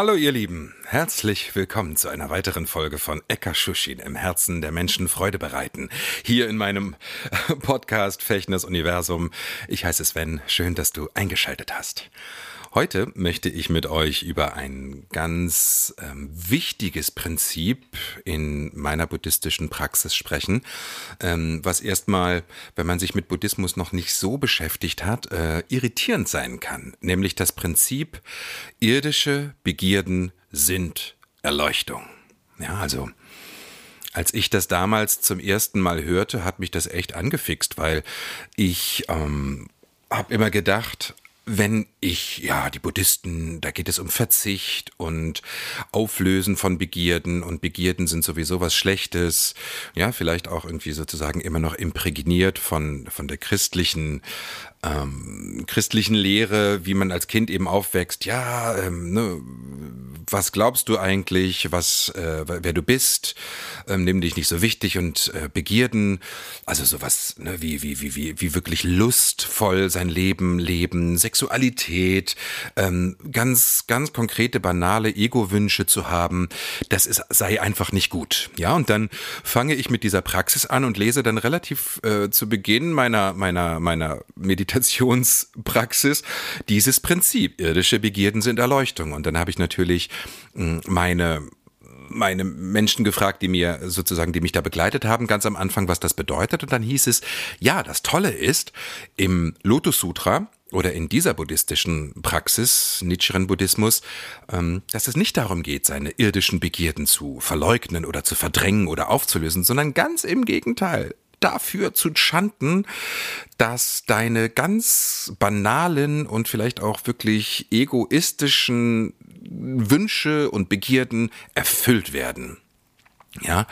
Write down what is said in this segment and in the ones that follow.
Hallo ihr Lieben, herzlich willkommen zu einer weiteren Folge von Eka Shushin im Herzen der Menschen Freude bereiten. Hier in meinem Podcast Fechners Universum. Ich heiße Sven, schön, dass du eingeschaltet hast. Heute möchte ich mit euch über ein ganz ähm, wichtiges Prinzip in meiner buddhistischen Praxis sprechen, ähm, was erstmal, wenn man sich mit Buddhismus noch nicht so beschäftigt hat, äh, irritierend sein kann, nämlich das Prinzip irdische Begierden sind Erleuchtung. Ja, also als ich das damals zum ersten Mal hörte, hat mich das echt angefixt, weil ich ähm, habe immer gedacht, wenn ich, ja, die Buddhisten, da geht es um Verzicht und Auflösen von Begierden und Begierden sind sowieso was Schlechtes, ja, vielleicht auch irgendwie sozusagen immer noch imprägniert von, von der christlichen ähm, christlichen Lehre, wie man als Kind eben aufwächst, ja, ähm, ne, was glaubst du eigentlich, was, äh, wer du bist, ähm, nimm dich nicht so wichtig und äh, Begierden, also sowas, ne, wie, wie, wie, wie, wie wirklich lustvoll sein Leben leben, Sexualität, ähm, ganz, ganz konkrete, banale Ego-Wünsche zu haben, das ist, sei einfach nicht gut. Ja, und dann fange ich mit dieser Praxis an und lese dann relativ äh, zu Beginn meiner, meiner, meiner Meditation Meditationspraxis dieses Prinzip. Irdische Begierden sind Erleuchtung. Und dann habe ich natürlich hm, meine meine Menschen gefragt, die mir sozusagen, die mich da begleitet haben, ganz am Anfang, was das bedeutet. Und dann hieß es, ja, das Tolle ist, im Lotus Sutra oder in dieser buddhistischen Praxis, Nichiren Buddhismus, ähm, dass es nicht darum geht, seine irdischen Begierden zu verleugnen oder zu verdrängen oder aufzulösen, sondern ganz im Gegenteil dafür zu chanten, dass deine ganz banalen und vielleicht auch wirklich egoistischen Wünsche und Begierden erfüllt werden. Ja.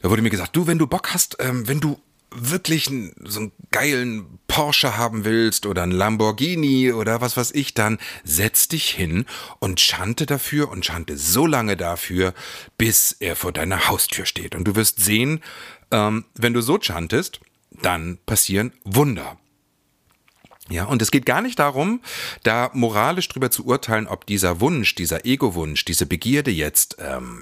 Da wurde mir gesagt, du, wenn du Bock hast, ähm, wenn du wirklich so einen geilen Porsche haben willst oder ein Lamborghini oder was weiß ich, dann setz dich hin und chante dafür und chante so lange dafür, bis er vor deiner Haustür steht. Und du wirst sehen, ähm, wenn du so chantest, dann passieren Wunder. Ja, und es geht gar nicht darum, da moralisch drüber zu urteilen, ob dieser Wunsch, dieser Ego-Wunsch, diese Begierde jetzt ähm,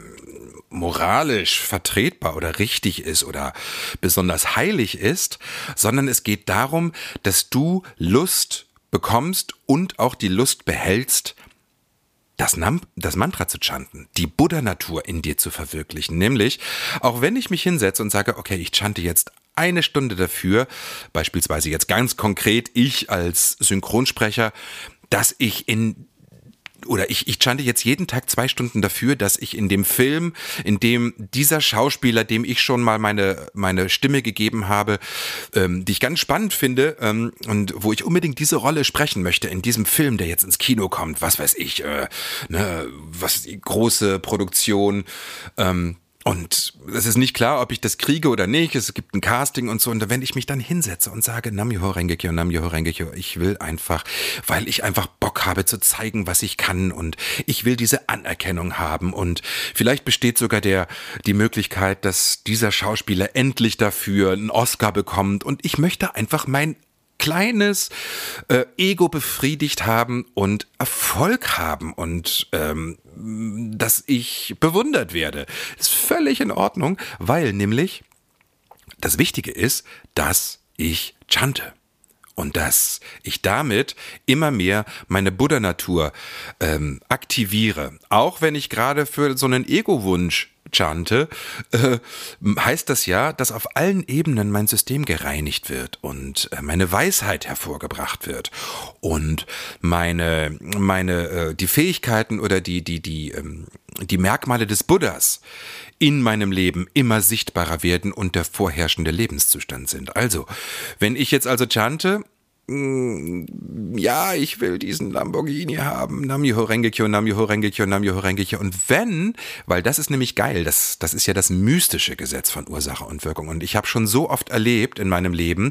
moralisch vertretbar oder richtig ist oder besonders heilig ist, sondern es geht darum, dass du Lust bekommst und auch die Lust behältst, das, Nam das Mantra zu chanten, die Buddha-Natur in dir zu verwirklichen. Nämlich, auch wenn ich mich hinsetze und sage, okay, ich chante jetzt eine Stunde dafür, beispielsweise jetzt ganz konkret ich als Synchronsprecher, dass ich in oder ich, ich chante jetzt jeden Tag zwei Stunden dafür, dass ich in dem Film, in dem dieser Schauspieler, dem ich schon mal meine, meine Stimme gegeben habe, ähm, die ich ganz spannend finde ähm, und wo ich unbedingt diese Rolle sprechen möchte, in diesem Film, der jetzt ins Kino kommt, was weiß ich, äh, ne, was die große Produktion, ähm, und es ist nicht klar, ob ich das kriege oder nicht. Es gibt ein Casting und so. Und wenn ich mich dann hinsetze und sage, Namjoho Rengekyo, Namjoho Rengekyo, ich will einfach, weil ich einfach Bock habe zu zeigen, was ich kann und ich will diese Anerkennung haben. Und vielleicht besteht sogar der, die Möglichkeit, dass dieser Schauspieler endlich dafür einen Oscar bekommt. Und ich möchte einfach mein kleines äh, Ego befriedigt haben und Erfolg haben und ähm, dass ich bewundert werde. Ist völlig in Ordnung, weil nämlich das Wichtige ist, dass ich chante und dass ich damit immer mehr meine Buddha-Natur ähm, aktiviere. Auch wenn ich gerade für so einen Ego-Wunsch chante, äh, heißt das ja, dass auf allen Ebenen mein System gereinigt wird und äh, meine Weisheit hervorgebracht wird und meine meine äh, die Fähigkeiten oder die die die ähm, die Merkmale des Buddhas in meinem Leben immer sichtbarer werden und der vorherrschende Lebenszustand sind. Also, wenn ich jetzt also chante, ja, ich will diesen Lamborghini haben, Namjoho Rengekyo, Namjoho Rengekyo, Namjoho Rengekyo. Und wenn, weil das ist nämlich geil, das, das ist ja das mystische Gesetz von Ursache und Wirkung. Und ich habe schon so oft erlebt in meinem Leben,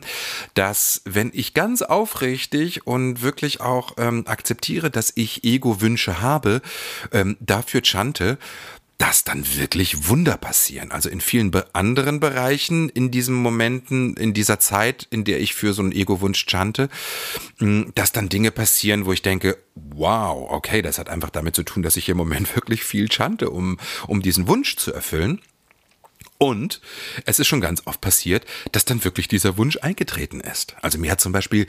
dass wenn ich ganz aufrichtig und wirklich auch ähm, akzeptiere, dass ich Ego-Wünsche habe, ähm, dafür chante, dass dann wirklich Wunder passieren. Also in vielen anderen Bereichen in diesen Momenten, in dieser Zeit, in der ich für so einen Ego-Wunsch chante, hm, dass dann Dinge passieren, wo ich denke, wow, okay, das hat einfach damit zu tun, dass ich im Moment wirklich viel chante, um, um diesen Wunsch zu erfüllen. Und es ist schon ganz oft passiert, dass dann wirklich dieser Wunsch eingetreten ist. Also mir hat zum Beispiel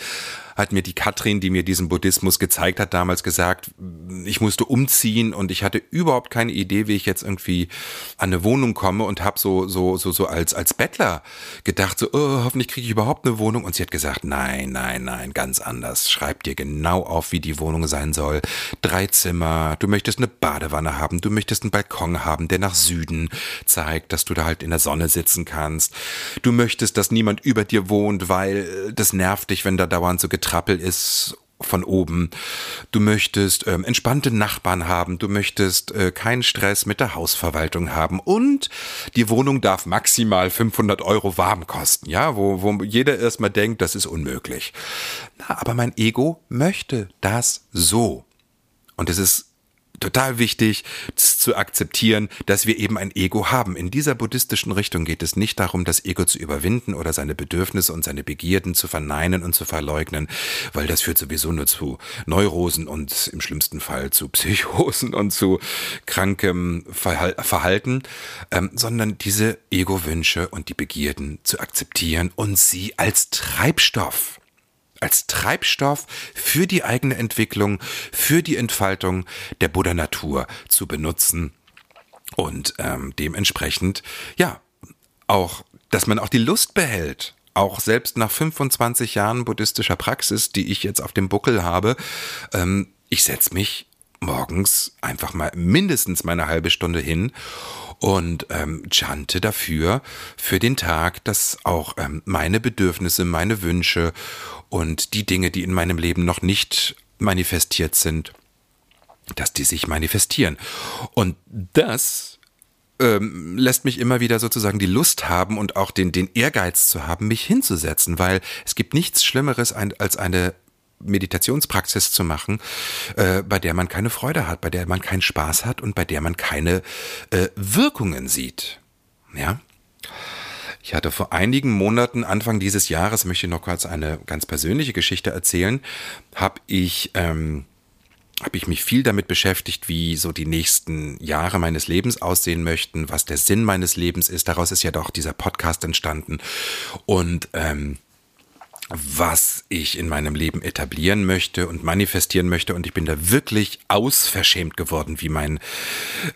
hat mir die Katrin, die mir diesen Buddhismus gezeigt hat, damals gesagt, ich musste umziehen und ich hatte überhaupt keine Idee, wie ich jetzt irgendwie an eine Wohnung komme und habe so so so so als als Bettler gedacht, so oh, hoffentlich kriege ich überhaupt eine Wohnung und sie hat gesagt, nein, nein, nein, ganz anders. Schreib dir genau auf, wie die Wohnung sein soll. Drei Zimmer, du möchtest eine Badewanne haben, du möchtest einen Balkon haben, der nach Süden zeigt, dass du da halt in der Sonne sitzen kannst. Du möchtest, dass niemand über dir wohnt, weil das nervt dich, wenn da dauernd so Getrappel ist von oben. Du möchtest ähm, entspannte Nachbarn haben, du möchtest äh, keinen Stress mit der Hausverwaltung haben und die Wohnung darf maximal 500 Euro warm kosten, ja, wo, wo jeder erstmal denkt, das ist unmöglich. Na, aber mein Ego möchte das so. Und es ist total wichtig zu akzeptieren, dass wir eben ein Ego haben. In dieser buddhistischen Richtung geht es nicht darum, das Ego zu überwinden oder seine Bedürfnisse und seine Begierden zu verneinen und zu verleugnen, weil das führt sowieso nur zu Neurosen und im schlimmsten Fall zu Psychosen und zu krankem Verhalten, ähm, sondern diese Ego-Wünsche und die Begierden zu akzeptieren und sie als Treibstoff als Treibstoff für die eigene Entwicklung, für die Entfaltung der Buddha-Natur zu benutzen und ähm, dementsprechend, ja, auch, dass man auch die Lust behält, auch selbst nach 25 Jahren buddhistischer Praxis, die ich jetzt auf dem Buckel habe, ähm, ich setze mich morgens einfach mal mindestens meine halbe Stunde hin und ähm, chante dafür für den Tag, dass auch ähm, meine Bedürfnisse, meine Wünsche und die Dinge, die in meinem Leben noch nicht manifestiert sind, dass die sich manifestieren. Und das ähm, lässt mich immer wieder sozusagen die Lust haben und auch den, den Ehrgeiz zu haben, mich hinzusetzen, weil es gibt nichts Schlimmeres als eine Meditationspraxis zu machen, äh, bei der man keine Freude hat, bei der man keinen Spaß hat und bei der man keine äh, Wirkungen sieht. Ja. Ich hatte vor einigen Monaten, Anfang dieses Jahres, möchte ich noch kurz eine ganz persönliche Geschichte erzählen, habe ich ähm, habe ich mich viel damit beschäftigt, wie so die nächsten Jahre meines Lebens aussehen möchten, was der Sinn meines Lebens ist. Daraus ist ja doch dieser Podcast entstanden. Und ähm, was ich in meinem Leben etablieren möchte und manifestieren möchte. Und ich bin da wirklich ausverschämt geworden, wie mein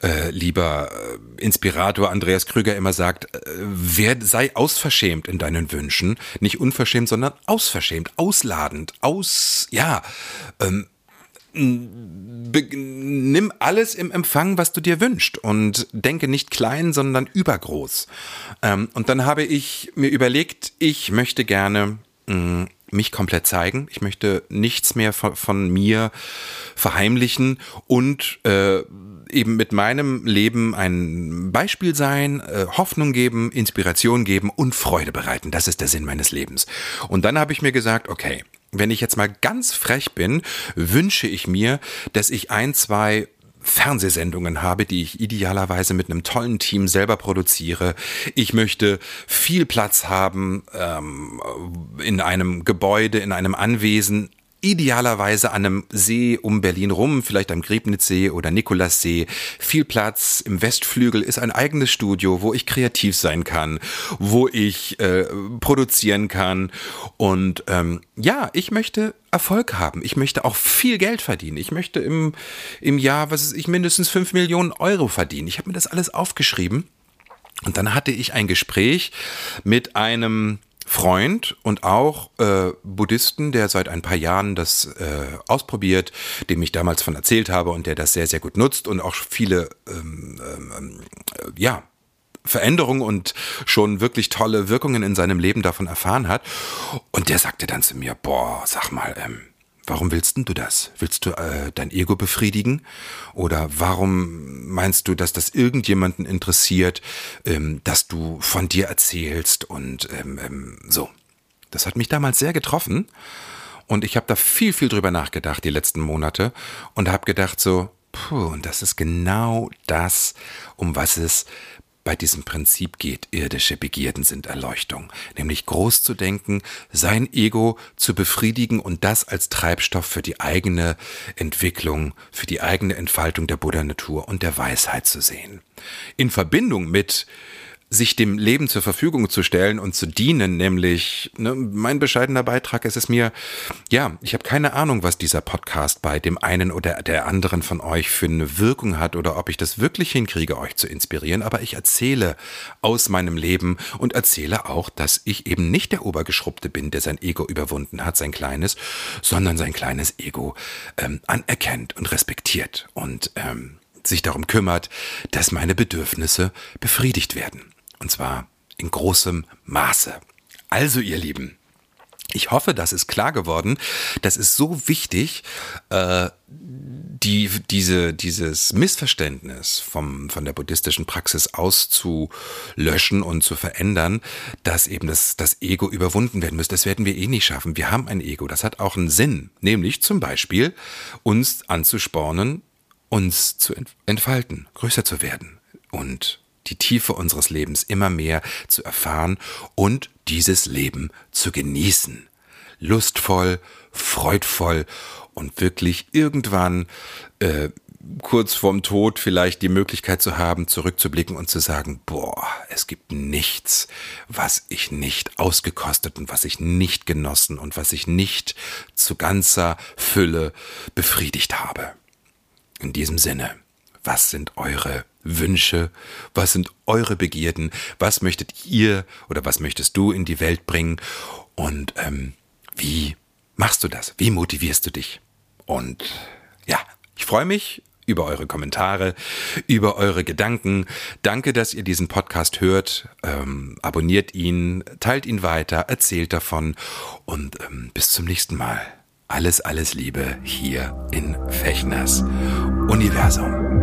äh, lieber äh, Inspirator Andreas Krüger immer sagt, äh, wer sei ausverschämt in deinen Wünschen. Nicht unverschämt, sondern ausverschämt, ausladend, aus, ja, ähm, nimm alles im Empfang, was du dir wünschst und denke nicht klein, sondern übergroß. Ähm, und dann habe ich mir überlegt, ich möchte gerne mh, mich komplett zeigen. Ich möchte nichts mehr von, von mir verheimlichen und äh, eben mit meinem Leben ein Beispiel sein, äh, Hoffnung geben, Inspiration geben und Freude bereiten. Das ist der Sinn meines Lebens. Und dann habe ich mir gesagt, okay, wenn ich jetzt mal ganz frech bin, wünsche ich mir, dass ich ein, zwei Fernsehsendungen habe, die ich idealerweise mit einem tollen Team selber produziere. Ich möchte viel Platz haben ähm, in einem Gebäude, in einem Anwesen, idealerweise an einem See um Berlin rum, vielleicht am Griebnitzsee oder Nikolassee. Viel Platz. Im Westflügel ist ein eigenes Studio, wo ich kreativ sein kann, wo ich äh, produzieren kann. Und ähm, ja, ich möchte Erfolg haben. Ich möchte auch viel Geld verdienen. Ich möchte im, im Jahr, was ist ich, mindestens fünf Millionen Euro verdienen. Ich habe mir das alles aufgeschrieben. Und dann hatte ich ein Gespräch mit einem Freund und auch äh, Buddhisten, der seit ein paar Jahren das äh, ausprobiert, dem ich damals von erzählt habe und der das sehr, sehr gut nutzt und auch viele, ähm, ähm, äh, ja, Veränderung und schon wirklich tolle Wirkungen in seinem Leben davon erfahren hat. Und der sagte dann zu mir, boah, sag mal, ähm, Warum willst denn du das? Willst du äh, dein Ego befriedigen? Oder warum meinst du, dass das irgendjemanden interessiert, ähm, dass du von dir erzählst und ähm, ähm, so? Das hat mich damals sehr getroffen und ich habe da viel, viel drüber nachgedacht die letzten Monate und habe gedacht so, puh, und das ist genau das, um was es bei diesem Prinzip geht, irdische Begierden sind Erleuchtung, nämlich groß zu denken, sein Ego zu befriedigen und das als Treibstoff für die eigene Entwicklung, für die eigene Entfaltung der Buddha-Natur und der Weisheit zu sehen. In Verbindung mit sich dem Leben zur Verfügung zu stellen und zu dienen, nämlich ne, mein bescheidener Beitrag ist es mir, ja, ich habe keine Ahnung, was dieser Podcast bei dem einen oder der anderen von euch für eine Wirkung hat oder ob ich das wirklich hinkriege, euch zu inspirieren, aber ich erzähle aus meinem Leben und erzähle auch, dass ich eben nicht der Obergeschrubbte bin, der sein Ego überwunden hat, sein kleines, sondern sein kleines Ego ähm, anerkennt und respektiert und ähm, sich darum kümmert, dass meine Bedürfnisse befriedigt werden. Und zwar in großem Maße. Also, ihr Lieben, ich hoffe, das ist klar geworden. Das ist so wichtig, äh, die, diese, dieses Missverständnis vom, von der buddhistischen Praxis auszulöschen und zu verändern, dass eben das, das Ego überwunden werden muss. Das werden wir eh nicht schaffen. Wir haben ein Ego. Das hat auch einen Sinn. Nämlich zum Beispiel uns anzuspornen, uns zu entfalten, größer zu werden und die Tiefe unseres Lebens immer mehr zu erfahren und dieses Leben zu genießen. Lustvoll, freudvoll und wirklich irgendwann äh, kurz vorm Tod vielleicht die Möglichkeit zu haben, zurückzublicken und zu sagen, boah, es gibt nichts, was ich nicht ausgekostet und was ich nicht genossen und was ich nicht zu ganzer Fülle befriedigt habe. In diesem Sinne, was sind eure Wünsche? Was sind eure Begierden? Was möchtet ihr oder was möchtest du in die Welt bringen? Und ähm, wie machst du das? Wie motivierst du dich? Und ja, ich freue mich über eure Kommentare, über eure Gedanken. Danke, dass ihr diesen Podcast hört. Ähm, abonniert ihn, teilt ihn weiter, erzählt davon und ähm, bis zum nächsten Mal. Alles, alles Liebe hier in Fechners Universum.